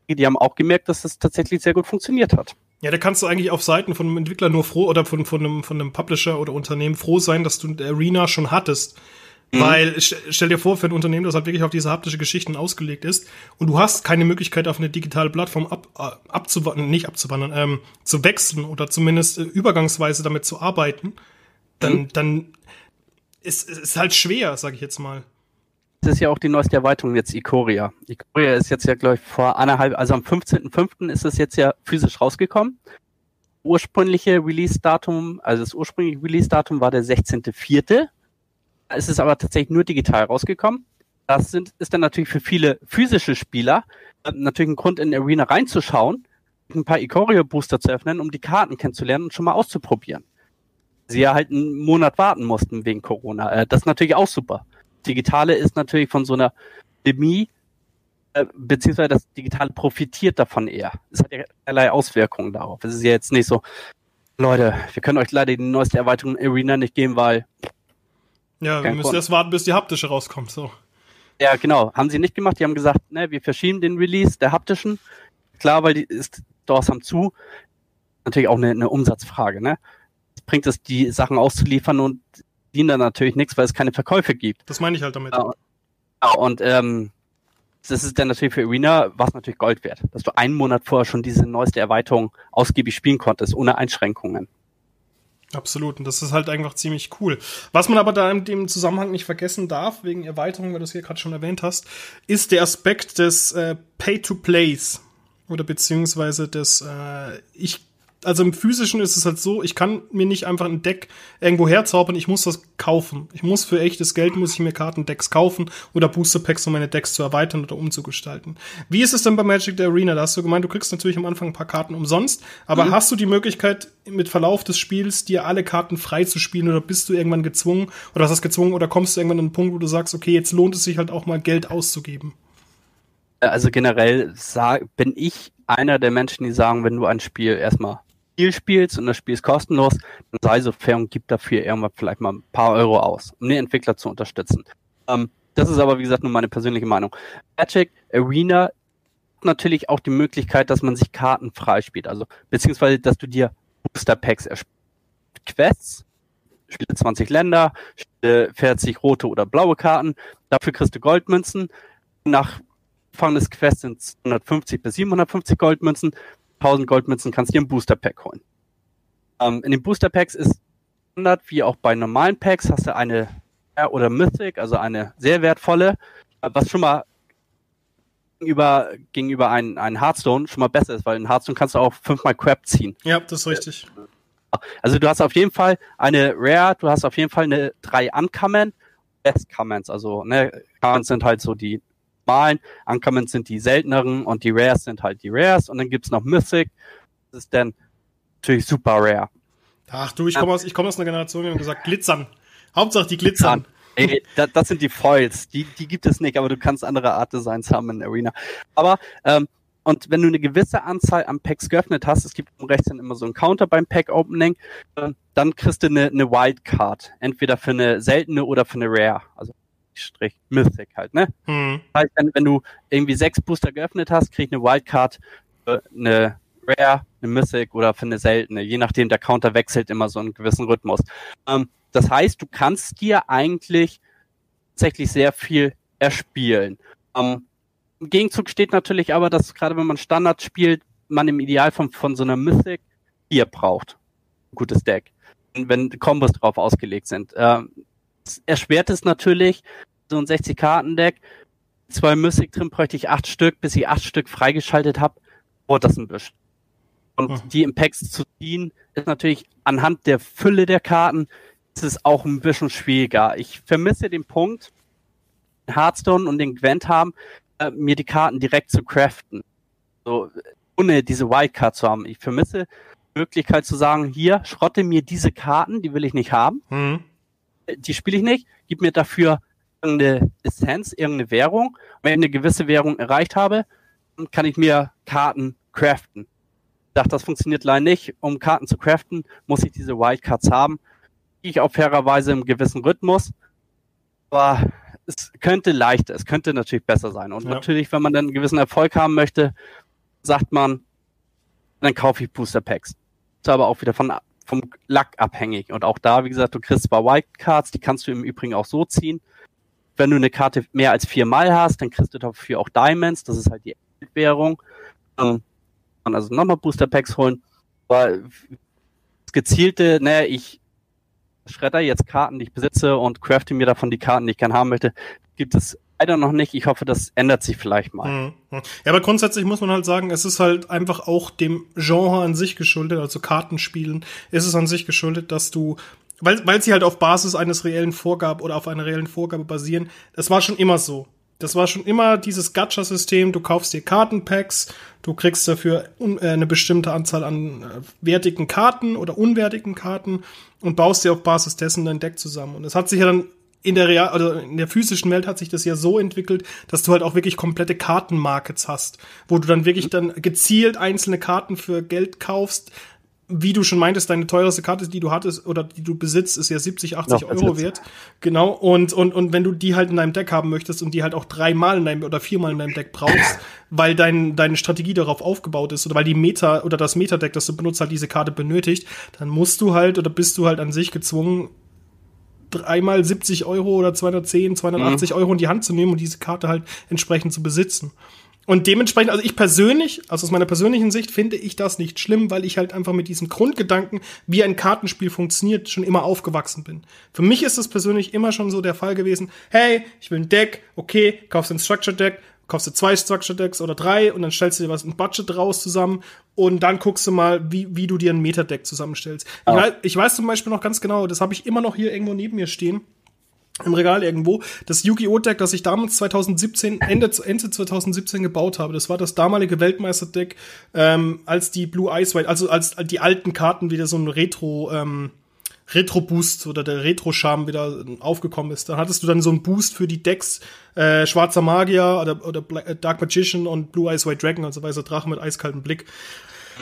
die haben auch gemerkt, dass das tatsächlich sehr gut funktioniert hat. Ja, da kannst du eigentlich auf Seiten von einem Entwickler nur froh oder von, von, einem, von einem Publisher oder Unternehmen froh sein, dass du Arena schon hattest. Mhm. Weil stell dir vor, für ein Unternehmen, das halt wirklich auf diese haptische Geschichten ausgelegt ist und du hast keine Möglichkeit, auf eine digitale Plattform ab, äh, abzuwandern, nicht abzuwandern, ähm, zu wechseln oder zumindest äh, übergangsweise damit zu arbeiten, dann, mhm. dann ist es halt schwer, sag ich jetzt mal. Das ist ja auch die neueste Erweiterung jetzt Ikoria. Ikoria ist jetzt ja, glaube ich, vor anderthalb, also am 15.05. ist es jetzt ja physisch rausgekommen. Ursprüngliche Release-Datum, also das ursprüngliche Release-Datum war der 16.04. Es ist aber tatsächlich nur digital rausgekommen. Das sind, ist dann natürlich für viele physische Spieler äh, natürlich ein Grund, in Arena reinzuschauen, ein paar Ikorio-Booster zu öffnen, um die Karten kennenzulernen und schon mal auszuprobieren. Sie ja halt einen Monat warten mussten wegen Corona. Äh, das ist natürlich auch super. Digitale ist natürlich von so einer Pandemie, äh, beziehungsweise das Digitale profitiert davon eher. Es hat ja allerlei Auswirkungen darauf. Es ist ja jetzt nicht so, Leute, wir können euch leider die neueste Erweiterung Arena nicht geben, weil ja, wir müssen erst warten, bis die haptische rauskommt, so. Ja, genau. Haben sie nicht gemacht. Die haben gesagt, ne, wir verschieben den Release der haptischen. Klar, weil die ist, Stores haben zu. Natürlich auch eine, eine Umsatzfrage, ne? Bringt es, die Sachen auszuliefern und dienen dann natürlich nichts, weil es keine Verkäufe gibt. Das meine ich halt damit. Ja, und ähm, das ist dann natürlich für Arena was natürlich Gold wert, dass du einen Monat vorher schon diese neueste Erweiterung ausgiebig spielen konntest, ohne Einschränkungen. Absolut. Und das ist halt einfach ziemlich cool. Was man aber da in dem Zusammenhang nicht vergessen darf, wegen Erweiterung, weil du es hier gerade schon erwähnt hast, ist der Aspekt des äh, Pay-to-Plays. Oder beziehungsweise des, äh, ich also im physischen ist es halt so, ich kann mir nicht einfach ein Deck irgendwo herzaubern, ich muss das kaufen. Ich muss für echtes Geld muss ich mir Kartendecks kaufen oder Booster Packs, um meine Decks zu erweitern oder umzugestalten. Wie ist es denn bei Magic the Arena? Da hast du gemeint, du kriegst natürlich am Anfang ein paar Karten umsonst, aber mhm. hast du die Möglichkeit mit Verlauf des Spiels dir alle Karten frei zu spielen oder bist du irgendwann gezwungen oder hast du das gezwungen oder kommst du irgendwann an einen Punkt, wo du sagst, okay, jetzt lohnt es sich halt auch mal Geld auszugeben? Also generell sag, bin ich einer der Menschen, die sagen, wenn du ein Spiel erstmal Spiel spielst und das Spiel ist kostenlos, dann sei so fair und gib dafür irgendwann vielleicht mal ein paar Euro aus, um den Entwickler zu unterstützen. Ähm, das ist aber, wie gesagt, nur meine persönliche Meinung. Magic Arena hat natürlich auch die Möglichkeit, dass man sich Karten freispielt, also beziehungsweise, dass du dir Booster Packs erspielst. Quests, spiele 20 Länder, fährt sich rote oder blaue Karten. Dafür kriegst du Goldmünzen. Nach Anfang des Quests sind es 150 bis 750 Goldmünzen. 1000 Goldmünzen kannst du dir ein Booster Pack holen. Ähm, in den Booster Packs ist Standard, wie auch bei normalen Packs, hast du eine oder Mythic, also eine sehr wertvolle, was schon mal gegenüber, gegenüber einem, einem Hearthstone schon mal besser ist, weil in Hearthstone kannst du auch fünfmal Crap ziehen. Ja, das ist richtig. Also du hast auf jeden Fall eine Rare, du hast auf jeden Fall eine drei Uncommon, Best Commons, also ne, Commons sind halt so die normalen, Uncommons sind die selteneren und die Rares sind halt die Rares und dann gibt's noch Mythic, das ist dann natürlich super rare. Ach du, ich komme aus, ich komme aus einer Generation, die haben gesagt, glitzern. Hauptsache die glitzern. Ey, das, das sind die Foils. Die, die gibt es nicht, aber du kannst andere Art Designs haben in Arena. Aber, ähm, und wenn du eine gewisse Anzahl an Packs geöffnet hast, es gibt rechts dann immer so einen Counter beim Pack-Opening, äh, dann kriegst du eine, eine Wildcard. Entweder für eine seltene oder für eine Rare. Also Strich Mythic halt, ne? Hm. Das heißt, wenn, wenn du irgendwie sechs Booster geöffnet hast, krieg ich eine Wildcard für eine Rare, eine Mythic oder für eine seltene. Je nachdem, der Counter wechselt immer so einen gewissen Rhythmus. Ähm, das heißt, du kannst dir eigentlich tatsächlich sehr viel erspielen. Ähm, Im Gegenzug steht natürlich aber, dass gerade wenn man Standard spielt, man im Ideal von, von so einer Mythic hier braucht. Ein gutes Deck. Wenn Kombos drauf ausgelegt sind. Ähm, erschwert es natürlich, so ein 60-Karten-Deck, zwei Mythic drin bräuchte ich acht Stück, bis ich acht Stück freigeschaltet habe, dauert das ein bisschen. Und mhm. die im Packs zu ziehen, ist natürlich anhand der Fülle der Karten ist es auch ein bisschen schwieriger. Ich vermisse den Punkt, Hearthstone und den Gwent haben, äh, mir die Karten direkt zu craften. So, ohne diese Wildcard zu haben. Ich vermisse die Möglichkeit zu sagen, hier, schrotte mir diese Karten, die will ich nicht haben. Mhm. Die spiele ich nicht, gib mir dafür irgendeine Essenz, irgendeine Währung. Wenn ich eine gewisse Währung erreicht habe, dann kann ich mir Karten craften. Ich dachte, das funktioniert leider nicht. Um Karten zu craften, muss ich diese Wildcards haben ich auch fairerweise im gewissen Rhythmus. Aber es könnte leichter, es könnte natürlich besser sein. Und ja. natürlich, wenn man dann einen gewissen Erfolg haben möchte, sagt man, dann kaufe ich Booster Packs. Das ist aber auch wieder von, vom Lack abhängig. Und auch da, wie gesagt, du kriegst zwar Wildcards, die kannst du im Übrigen auch so ziehen. Wenn du eine Karte mehr als viermal hast, dann kriegst du dafür auch Diamonds, das ist halt die Währung. Ähm, also nochmal Booster Packs holen. Aber das gezielte, naja, ich Schredder jetzt Karten, die ich besitze und crafte mir davon die Karten, die ich gerne haben möchte, gibt es leider noch nicht. Ich hoffe, das ändert sich vielleicht mal. Mhm. Ja, aber grundsätzlich muss man halt sagen, es ist halt einfach auch dem Genre an sich geschuldet, also Kartenspielen ist es an sich geschuldet, dass du weil, weil sie halt auf Basis eines reellen Vorgabe oder auf einer reellen Vorgabe basieren. Das war schon immer so. Das war schon immer dieses Gacha-System. Du kaufst dir Kartenpacks, du kriegst dafür äh, eine bestimmte Anzahl an äh, wertigen Karten oder unwertigen Karten und baust dir auf Basis dessen dein Deck zusammen. Und es hat sich ja dann in der Real, also in der physischen Welt hat sich das ja so entwickelt, dass du halt auch wirklich komplette Kartenmarkets hast, wo du dann wirklich dann gezielt einzelne Karten für Geld kaufst, wie du schon meintest, deine teuerste Karte, die du hattest oder die du besitzt, ist ja 70, 80 Noch, Euro wert. Genau. Und, und, und wenn du die halt in deinem Deck haben möchtest und die halt auch dreimal in deinem oder viermal in deinem Deck brauchst, weil dein, deine Strategie darauf aufgebaut ist oder weil die Meta oder das Meta-Deck, das du benutzt, halt diese Karte benötigt, dann musst du halt oder bist du halt an sich gezwungen, dreimal 70 Euro oder 210, 280 mhm. Euro in die Hand zu nehmen und diese Karte halt entsprechend zu besitzen. Und dementsprechend, also ich persönlich, also aus meiner persönlichen Sicht, finde ich das nicht schlimm, weil ich halt einfach mit diesem Grundgedanken, wie ein Kartenspiel funktioniert, schon immer aufgewachsen bin. Für mich ist es persönlich immer schon so der Fall gewesen, hey, ich will ein Deck, okay, kaufst ein Structure Deck, kaufst du zwei Structure Decks oder drei und dann stellst du dir was ein Budget raus zusammen und dann guckst du mal, wie, wie du dir ein Meta-Deck zusammenstellst. Oh. Ich, weiß, ich weiß zum Beispiel noch ganz genau, das habe ich immer noch hier irgendwo neben mir stehen im Regal irgendwo. Das Yu-Gi-Oh! Deck, das ich damals 2017, Ende, Ende 2017 gebaut habe, das war das damalige Weltmeister-Deck, ähm, als die Blue Eyes White, also als die alten Karten wieder so ein Retro, ähm, Retro-Boost oder der Retro-Charme wieder aufgekommen ist. Da hattest du dann so einen Boost für die Decks äh, Schwarzer Magier oder, oder Black, äh, Dark Magician und Blue Eyes White Dragon, also weißer Drache mit eiskaltem Blick.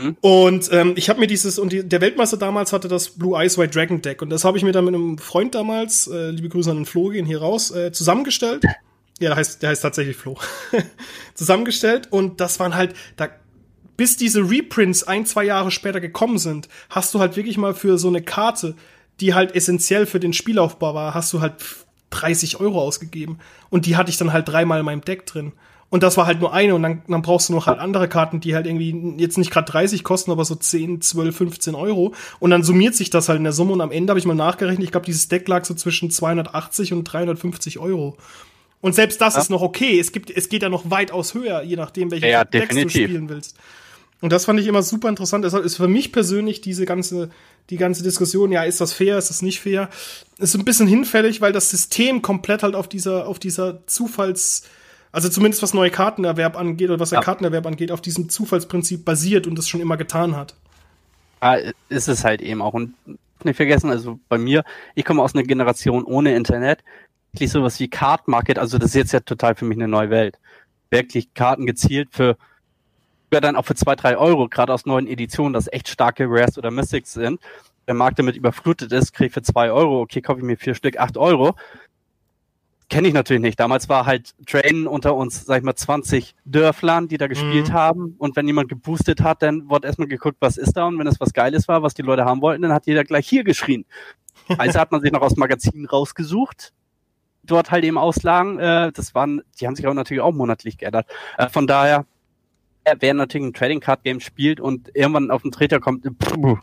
Mhm. Und ähm, ich habe mir dieses, und die, der Weltmeister damals hatte das Blue Eyes White Dragon Deck. Und das habe ich mir dann mit einem Freund damals, äh, liebe Grüße an den Flo, gehen hier raus, äh, zusammengestellt. Ja, der heißt, der heißt tatsächlich Flo. (laughs) zusammengestellt. Und das waren halt, da, bis diese Reprints ein, zwei Jahre später gekommen sind, hast du halt wirklich mal für so eine Karte die halt essentiell für den Spielaufbau war, hast du halt 30 Euro ausgegeben. Und die hatte ich dann halt dreimal in meinem Deck drin. Und das war halt nur eine und dann, dann brauchst du noch halt andere Karten, die halt irgendwie jetzt nicht gerade 30 kosten, aber so 10, 12, 15 Euro. Und dann summiert sich das halt in der Summe und am Ende habe ich mal nachgerechnet, ich glaube, dieses Deck lag so zwischen 280 und 350 Euro. Und selbst das ja. ist noch okay. Es gibt, es geht ja noch weitaus höher, je nachdem, welche ja, Decks definitiv. du spielen willst. Und das fand ich immer super interessant. Deshalb ist für mich persönlich diese ganze, die ganze Diskussion, ja, ist das fair, ist das nicht fair, ist ein bisschen hinfällig, weil das System komplett halt auf dieser, auf dieser Zufalls, also zumindest was neue Kartenerwerb angeht oder was der ja. Kartenerwerb angeht, auf diesem Zufallsprinzip basiert und das schon immer getan hat. Ja, ist es halt eben auch. Und nicht vergessen, also bei mir, ich komme aus einer Generation ohne Internet, wirklich sowas wie Card Market, also das ist jetzt ja total für mich eine neue Welt. Wirklich Karten gezielt für ja dann auch für zwei, drei Euro, gerade aus neuen Editionen, das echt starke Rares oder Mystics sind. Der Markt damit überflutet ist, kriege ich für zwei Euro, okay, kaufe ich mir vier Stück, acht Euro kenne ich natürlich nicht. Damals war halt Train unter uns, sag ich mal, 20 Dörflern, die da gespielt mhm. haben. Und wenn jemand geboostet hat, dann wurde erstmal geguckt, was ist da. Und wenn es was Geiles war, was die Leute haben wollten, dann hat jeder gleich hier geschrien. (laughs) Also hat man sich noch aus Magazinen rausgesucht, dort halt eben Auslagen. Äh, das waren, die haben sich auch natürlich auch monatlich geändert. Äh, von daher, äh, wer natürlich ein Trading Card Game spielt und irgendwann auf den Treter kommt, puh,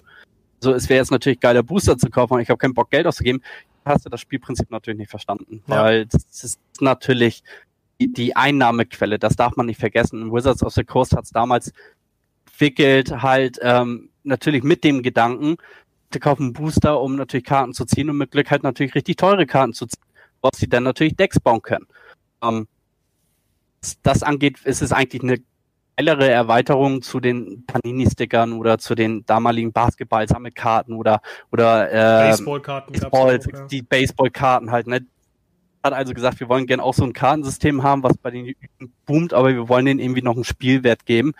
so, es wäre jetzt natürlich geiler Booster zu kaufen, ich habe keinen Bock Geld auszugeben hast du das Spielprinzip natürlich nicht verstanden, ja. weil das ist natürlich die, die Einnahmequelle, das darf man nicht vergessen. Wizards of the Coast hat es damals entwickelt, halt ähm, natürlich mit dem Gedanken, zu kaufen Booster, um natürlich Karten zu ziehen und mit Glück halt natürlich richtig teure Karten zu ziehen, woraus sie dann natürlich Decks bauen können. Ähm, das angeht, ist es eigentlich eine geilere Erweiterung zu den Panini-Stickern oder zu den damaligen Basketball-Sammelkarten oder oder äh, Baseballkarten, Baseball, auch, die Baseballkarten halt. Ne? Hat also gesagt, wir wollen gerne auch so ein Kartensystem haben, was bei den boomt, aber wir wollen denen irgendwie noch einen Spielwert geben,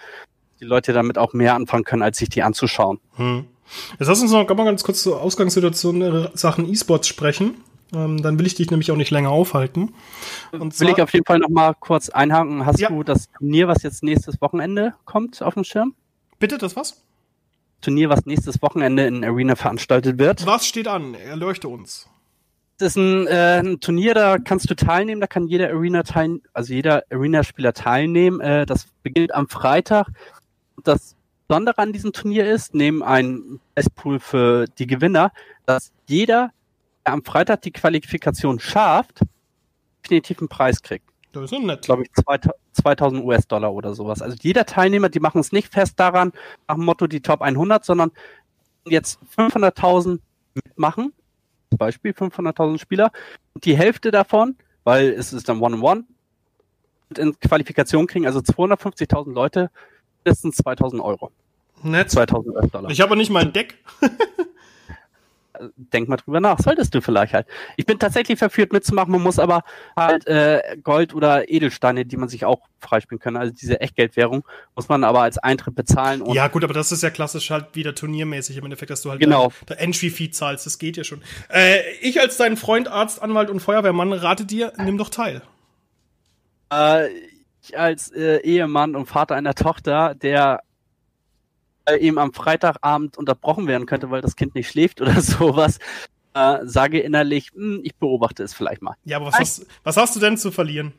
die Leute damit auch mehr anfangen können, als sich die anzuschauen. Hm. Jetzt lass uns noch mal ganz kurz zur Ausgangssituation äh, Sachen E-Sports sprechen. Ähm, dann will ich dich nämlich auch nicht länger aufhalten. Und will ich auf jeden Fall noch mal kurz einhaken. Hast ja. du das Turnier, was jetzt nächstes Wochenende kommt, auf dem Schirm? Bitte, das was? Turnier, was nächstes Wochenende in Arena veranstaltet wird. Was steht an? Erleuchte uns. Das ist ein, äh, ein Turnier, da kannst du teilnehmen, da kann jeder Arena teil, also jeder Arena-Spieler teilnehmen. Äh, das beginnt am Freitag. Das Besondere an diesem Turnier ist, neben einem Bestpool für die Gewinner, dass jeder am Freitag die Qualifikation schafft, definitiv einen Preis kriegt. Das ist nett. Glaube ich 2000 US-Dollar oder sowas. Also jeder Teilnehmer, die machen es nicht fest daran, nach dem Motto die Top 100, sondern jetzt 500.000 mitmachen. Zum Beispiel 500.000 Spieler. Und die Hälfte davon, weil es ist dann One-on-One, in Qualifikation kriegen, also 250.000 Leute, mindestens 2000 Euro. Nett. 2000 US-Dollar. Ich habe nicht mal ein Deck. (laughs) denk mal drüber nach. Solltest du vielleicht halt. Ich bin tatsächlich verführt mitzumachen, man muss aber halt äh, Gold oder Edelsteine, die man sich auch freispielen kann, also diese Echtgeldwährung, muss man aber als Eintritt bezahlen. ja gut, aber das ist ja klassisch halt wieder turniermäßig im Endeffekt, dass du halt genau. der Entry-Fee zahlst, das geht ja schon. Äh, ich als dein Freund, Arzt, Anwalt und Feuerwehrmann rate dir, nimm doch teil. Äh, ich als äh, Ehemann und Vater einer Tochter, der eben am Freitagabend unterbrochen werden könnte, weil das Kind nicht schläft oder (laughs) sowas, äh, sage innerlich, hm, ich beobachte es vielleicht mal. Ja, aber was, hast, was hast du denn zu verlieren?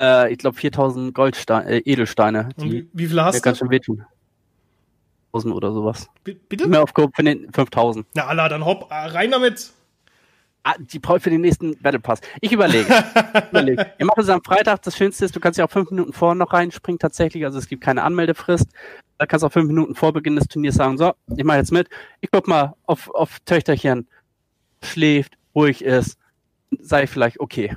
Äh, ich glaube 4000 Goldsteine, äh, Edelsteine. Die wie, wie viel hast du? ganz schön wehtun. 1000 oder sowas. B bitte? Mehr auf Coop für den 5000. Na, Allah, dann hopp, äh, rein damit. Ah, die ich für den nächsten Battle Pass. Ich überlege. überlege. (laughs) Wir machen es am Freitag. Das Schönste ist, du kannst ja auch fünf Minuten vorher noch reinspringen tatsächlich. Also es gibt keine Anmeldefrist. Da kannst du auch fünf Minuten vor Beginn des Turniers sagen, so, ich mache jetzt mit. Ich guck mal auf, auf Töchterchen. Schläft, ruhig ist. Sei vielleicht okay.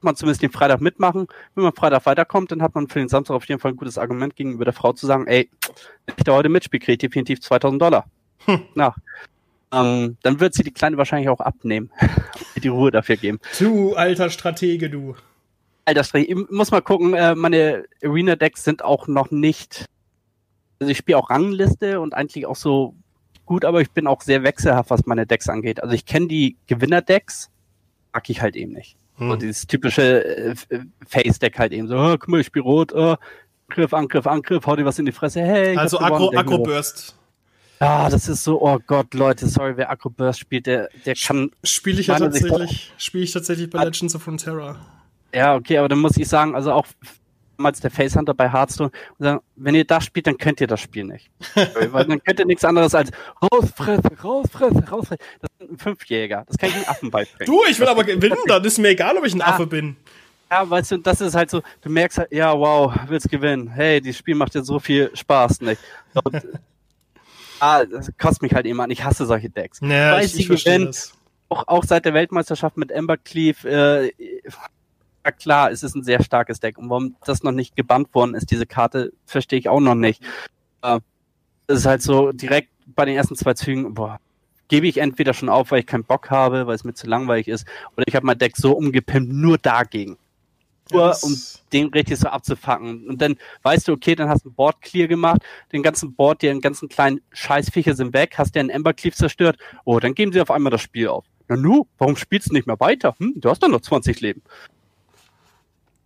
Man zumindest den Freitag mitmachen. Wenn man Freitag weiterkommt, dann hat man für den Samstag auf jeden Fall ein gutes Argument gegenüber der Frau zu sagen, ey, wenn ich da heute mitspiele, kriege ich definitiv 2000 Dollar. Hm. Na, ähm, dann wird sie die Kleine wahrscheinlich auch abnehmen. (laughs) die Ruhe dafür geben. Du alter Stratege, du. Alter Stratege. Ich muss mal gucken, äh, meine Arena-Decks sind auch noch nicht. Also ich spiele auch Rangliste und eigentlich auch so gut, aber ich bin auch sehr wechselhaft, was meine Decks angeht. Also ich kenne die Gewinner-Decks, mag ich halt eben nicht. Hm. So dieses typische äh, Face-Deck halt eben so, oh, guck mal, ich spiele rot, oh, Angriff, Angriff, Angriff, hau dir was in die Fresse, hey. Also Agro, Agro Burst. Ah, das ist so, oh Gott, Leute, sorry, wer Acro Burst spielt, der, der kann. Spiele ich ja tatsächlich, spiele ich tatsächlich bei Legends of Frontera. Ja, okay, aber dann muss ich sagen, also auch damals der Facehunter bei Hearthstone, sagen, wenn ihr das spielt, dann könnt ihr das Spiel nicht. Weil dann könnt ihr nichts anderes als rausfressen, rausfressen, rausfressen. Das sind ein Fünfjäger. Das kann ich einem Affen beibringen. Du, ich will aber gewinnen, dann ist mir egal, ob ich ein ja. Affe bin. Ja, weißt du, das ist halt so, du merkst halt, ja, wow, willst gewinnen. Hey, das Spiel macht dir so viel Spaß, nicht? Und, ah, das kostet mich halt immer an. Ich hasse solche Decks. Ja, Weiß ich, ich gewinnen. Auch, auch seit der Weltmeisterschaft mit Ember Cleave, äh, ja klar, es ist ein sehr starkes Deck. Und warum das noch nicht gebannt worden ist, diese Karte, verstehe ich auch noch nicht. Äh, es ist halt so direkt bei den ersten zwei Zügen, boah, gebe ich entweder schon auf, weil ich keinen Bock habe, weil es mir zu langweilig ist, oder ich habe mein Deck so umgepimpt, nur dagegen. Nur ja, um den richtig so abzufacken. Und dann weißt du, okay, dann hast du ein Board clear gemacht, den ganzen Board, die ganzen kleinen Scheißviecher sind weg, hast dir einen Ember Cleave zerstört. Oh, dann geben sie auf einmal das Spiel auf. Na nu, warum spielst du nicht mehr weiter? Hm, du hast doch noch 20 Leben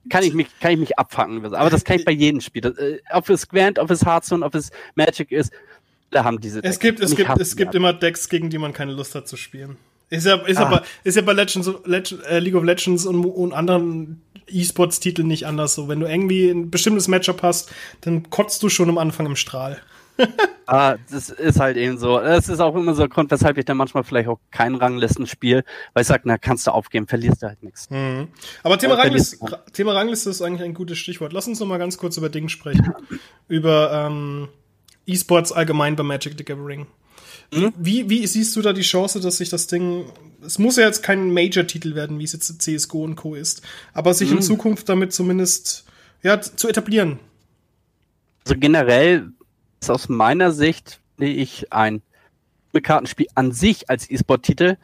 kann ich mich, kann ich mich abfangen. Aber das kann ich bei jedem Spiel. Das, äh, ob es Gwent, ob es Hearthstone, ob es Magic ist, da haben diese Decks. Es gibt, es gibt, es gibt immer Decks, gegen die man keine Lust hat zu spielen. Ist ja, ist, ah. aber, ist ja bei Legends, Legend, äh, League of Legends und, und anderen E-Sports-Titeln nicht anders so. Wenn du irgendwie ein bestimmtes Matchup hast, dann kotzt du schon am Anfang im Strahl. (laughs) ah, das ist halt eben so. Das ist auch immer so ein Grund, weshalb ich dann manchmal vielleicht auch kein Ranglistenspiel, weil ich sage, na, kannst du aufgeben, verlierst du halt nichts. Mhm. Aber Thema, Rangliste, Thema Rangliste ist eigentlich ein gutes Stichwort. Lass uns noch mal ganz kurz über Dinge sprechen. über ähm, E-Sports allgemein bei Magic the Gathering. Mhm. Wie, wie siehst du da die Chance, dass sich das Ding, es muss ja jetzt kein Major-Titel werden, wie es jetzt CSGO und Co. ist, aber sich mhm. in Zukunft damit zumindest ja, zu etablieren? Also generell ist aus meiner Sicht, sehe ich, ein Kartenspiel an sich als E-Sport-Titel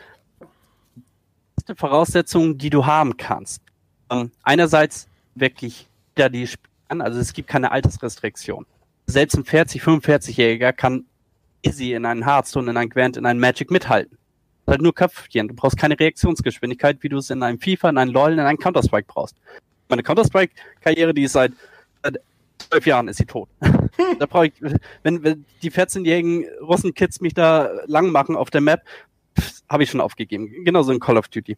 beste Voraussetzungen, die du haben kannst. Ähm, einerseits wirklich da die an, also es gibt keine Altersrestriktion. Selbst ein 40, 45-Jähriger kann easy in einen Hearthstone, in einen Gwent, in einen Magic mithalten. Halt nur Köpfchen. Du brauchst keine Reaktionsgeschwindigkeit, wie du es in einem FIFA, in einem LoL, in einem Counter-Strike brauchst. Meine Counter-Strike-Karriere, die ist seit, seit zwölf Jahren ist sie tot. (laughs) da brauche ich, wenn, wenn die 14-jährigen Russen-Kids mich da lang machen auf der Map, habe ich schon aufgegeben. Genauso in Call of Duty.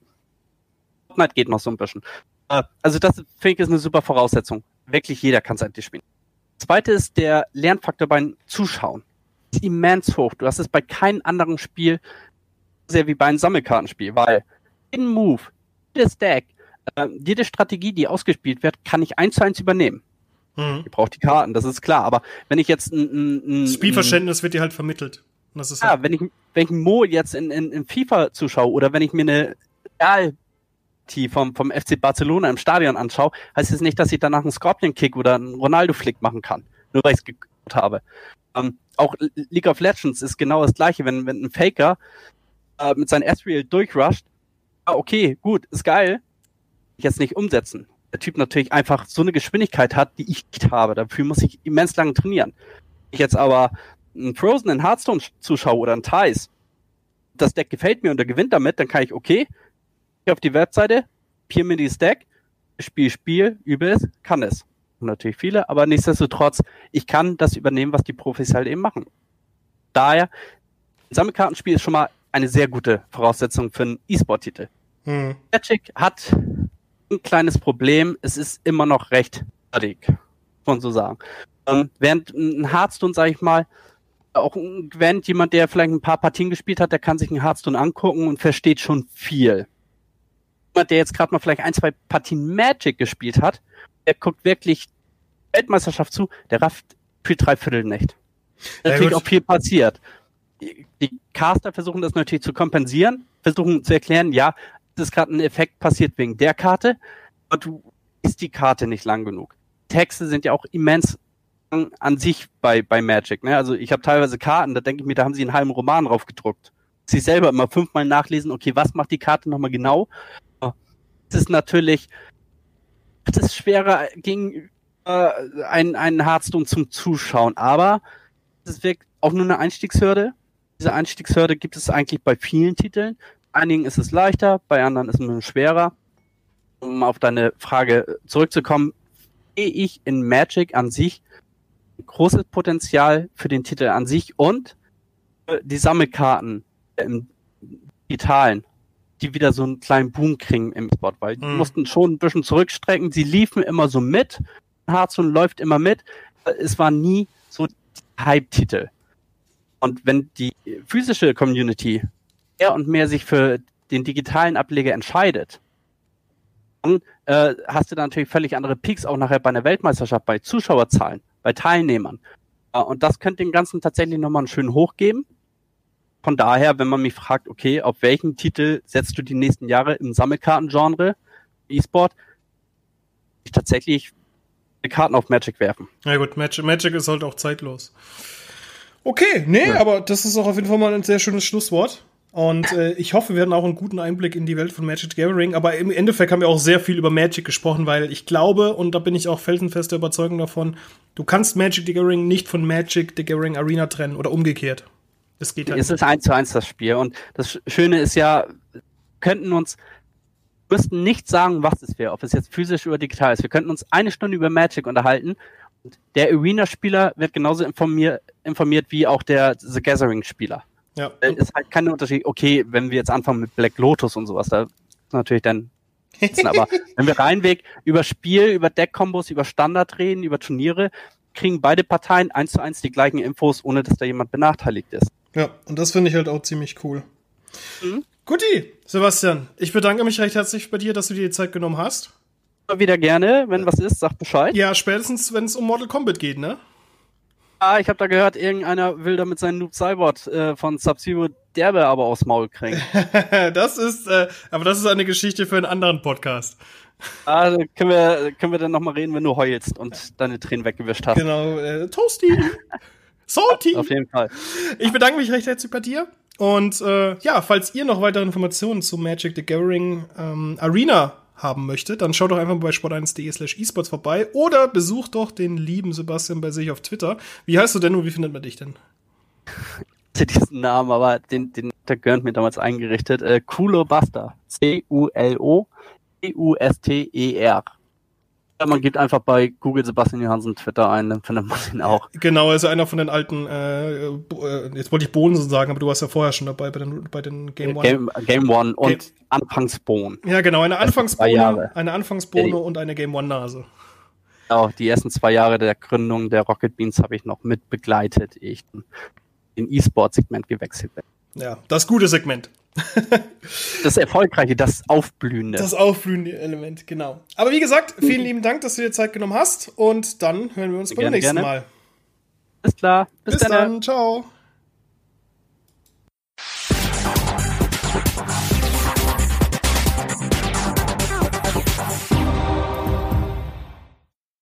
Fortnite geht noch so ein bisschen. Äh, also das finde ich ist eine super Voraussetzung. Wirklich jeder kann es endlich spielen. Zweite ist der Lernfaktor beim Zuschauen. Ist immens hoch. Du hast es bei keinem anderen Spiel sehr wie bei einem Sammelkartenspiel, weil jeden Move, jedes Deck, äh, jede Strategie, die ausgespielt wird, kann ich eins zu eins übernehmen. Mhm. Ich brauche die Karten, das ist klar. Aber wenn ich jetzt ein, ein, ein Spielverständnis wird dir halt vermittelt. Das ist ja, halt wenn ich wenn ich Mo jetzt in, in, in FIFA zuschaue oder wenn ich mir eine Real vom, vom FC Barcelona im Stadion anschaue, heißt es das nicht, dass ich danach einen Scorpion-Kick oder einen Ronaldo-Flick machen kann. Nur weil ich es geguckt habe. Ähm, auch League of Legends ist genau das gleiche, wenn, wenn ein Faker äh, mit seinem Ezreal durchrusht, ah, okay, gut, ist geil, jetzt nicht umsetzen der Typ natürlich einfach so eine Geschwindigkeit hat, die ich nicht habe. Dafür muss ich immens lang trainieren. Ich jetzt aber einen Frozen in Hearthstone zuschaue oder einen Thais, das Deck gefällt mir und er gewinnt damit, dann kann ich, okay, auf die Webseite, dieses Deck, Spiel, Spiel, übe es, kann es. Natürlich viele, aber nichtsdestotrotz, ich kann das übernehmen, was die Profis halt eben machen. Daher, ein Sammelkartenspiel ist schon mal eine sehr gute Voraussetzung für einen E-Sport-Titel. Hm. Magic hat ein kleines Problem, es ist immer noch recht fertig, muss man so sagen. Ähm, während ein Hearthstone, sage ich mal, auch Gwent, jemand, der vielleicht ein paar Partien gespielt hat, der kann sich ein Hearthstone angucken und versteht schon viel. Jemand, der jetzt gerade mal vielleicht ein, zwei Partien Magic gespielt hat, der guckt wirklich Weltmeisterschaft zu, der rafft für drei Viertel nicht. Natürlich auch viel passiert. Die Caster versuchen das natürlich zu kompensieren, versuchen zu erklären, ja, ist gerade ein Effekt passiert wegen der Karte, aber du ist die Karte nicht lang genug. Texte sind ja auch immens an sich bei, bei Magic. Ne? Also ich habe teilweise Karten, da denke ich mir, da haben sie einen halben Roman drauf gedruckt. Sie selber immer fünfmal nachlesen, okay, was macht die Karte nochmal genau? Es ist natürlich, es ist schwerer gegen äh, einen, einen Hearthstone zum Zuschauen, aber es ist auch nur eine Einstiegshürde. Diese Einstiegshürde gibt es eigentlich bei vielen Titeln einigen ist es leichter, bei anderen ist es schwerer. Um auf deine Frage zurückzukommen, sehe ich in Magic an sich großes Potenzial für den Titel an sich und die Sammelkarten im digitalen, die wieder so einen kleinen Boom kriegen im Sport, weil die Mhm. mussten schon ein bisschen zurückstrecken. Sie liefen immer so mit. Hearthstone läuft immer mit. Es war nie so Hype-Titel. Und wenn die physische Community mehr und mehr sich für den digitalen Ableger entscheidet, dann äh, hast du da natürlich völlig andere Peaks auch nachher bei einer Weltmeisterschaft, bei Zuschauerzahlen, bei Teilnehmern. Äh, und das könnte den Ganzen tatsächlich nochmal einen schönen Hoch geben. Von daher, wenn man mich fragt, okay, auf welchen Titel setzt du die nächsten Jahre im Sammelkartengenre, E-Sport, ich tatsächlich Karten auf Magic werfen. Ja gut, Magic, Magic ist halt auch zeitlos. Okay, nee, Ja. aber das ist auch auf jeden Fall mal ein sehr schönes Schlusswort. Und äh, ich hoffe, wir hatten auch einen guten Einblick in die Welt von Magic the Gathering. Aber im Endeffekt haben wir auch sehr viel über Magic gesprochen, weil ich glaube, und da bin ich auch felsenfest der Überzeugung davon, du kannst Magic the Gathering nicht von Magic the Gathering Arena trennen oder umgekehrt. Es geht halt. Es ist eins zu eins das Spiel. Und das Schöne ist ja, wir könnten uns, müssten nicht sagen, was es wäre, ob es jetzt physisch oder digital ist. Wir könnten uns eine Stunde über Magic unterhalten. Und der Arena-Spieler wird genauso informiert, informiert wie auch der The Gathering-Spieler. ja. Äh, ist halt kein Unterschied. Okay, wenn wir jetzt anfangen mit Black Lotus und sowas, da ist natürlich dann. (laughs) Aber wenn wir reinweg über Spiel, über Deck-Kombos, über Standard reden, über Turniere, kriegen beide Parteien eins zu eins die gleichen Infos, ohne dass da jemand benachteiligt ist. Ja, und das finde ich halt auch ziemlich cool. Mhm. Guti, Sebastian, ich bedanke mich recht herzlich bei dir, dass du dir die Zeit genommen hast. Wieder gerne, wenn was ist, sag Bescheid. Ja, spätestens, wenn es um Mortal Kombat geht, ne? Ah, ich habe da gehört, irgendeiner will da mit seinem Noob Cybot äh, von Sub-Zero derbe aber aufs Maul kriegen. (laughs) das ist, äh, aber das ist eine Geschichte für einen anderen Podcast. ah, können wir, können wir dann nochmal reden, wenn du heulst und deine Tränen weggewischt hast. Genau, äh, Toasty. (laughs) Salty. Auf jeden Fall. Ich bedanke mich recht herzlich bei dir. Und äh, ja, falls ihr noch weitere Informationen zu Magic the Gathering ähm, Arena haben möchtet, dann schaut doch einfach mal bei sport1.de slash esports vorbei oder besucht doch den lieben Sebastian bei sich auf Twitter. Wie heißt du denn und wie findet man dich denn? Ich hatte diesen Namen, aber den, den der Gurnt mir damals eingerichtet. Äh, Kulo Buster. C-U-L-O-B-U-S-T-E-R. Man gibt einfach bei Google Sebastian Johansen Twitter ein, dann findet man ihn auch. Genau, er ist einer von den alten, äh, äh, jetzt wollte ich Bohnen sagen, aber du warst ja vorher schon dabei bei den, bei den Game One. Game, Game One und Anfangsbohnen. Ja, genau, eine Anfangsbohne, eine Anfangsbohne Ja, und eine Game One Nase. Auch die ersten zwei Jahre der Gründung der Rocket Beans habe ich noch mit begleitet, ehe ich in E-Sport-Segment gewechselt bin. Ja, das gute Segment. Das Erfolgreiche, das Aufblühende. Das aufblühende Element, genau. Aber wie gesagt, vielen lieben Dank, dass du dir Zeit genommen hast und dann hören wir uns beim Gerne, nächsten gerne. Mal. Ist klar. Bis, Bis dann. dann, ciao.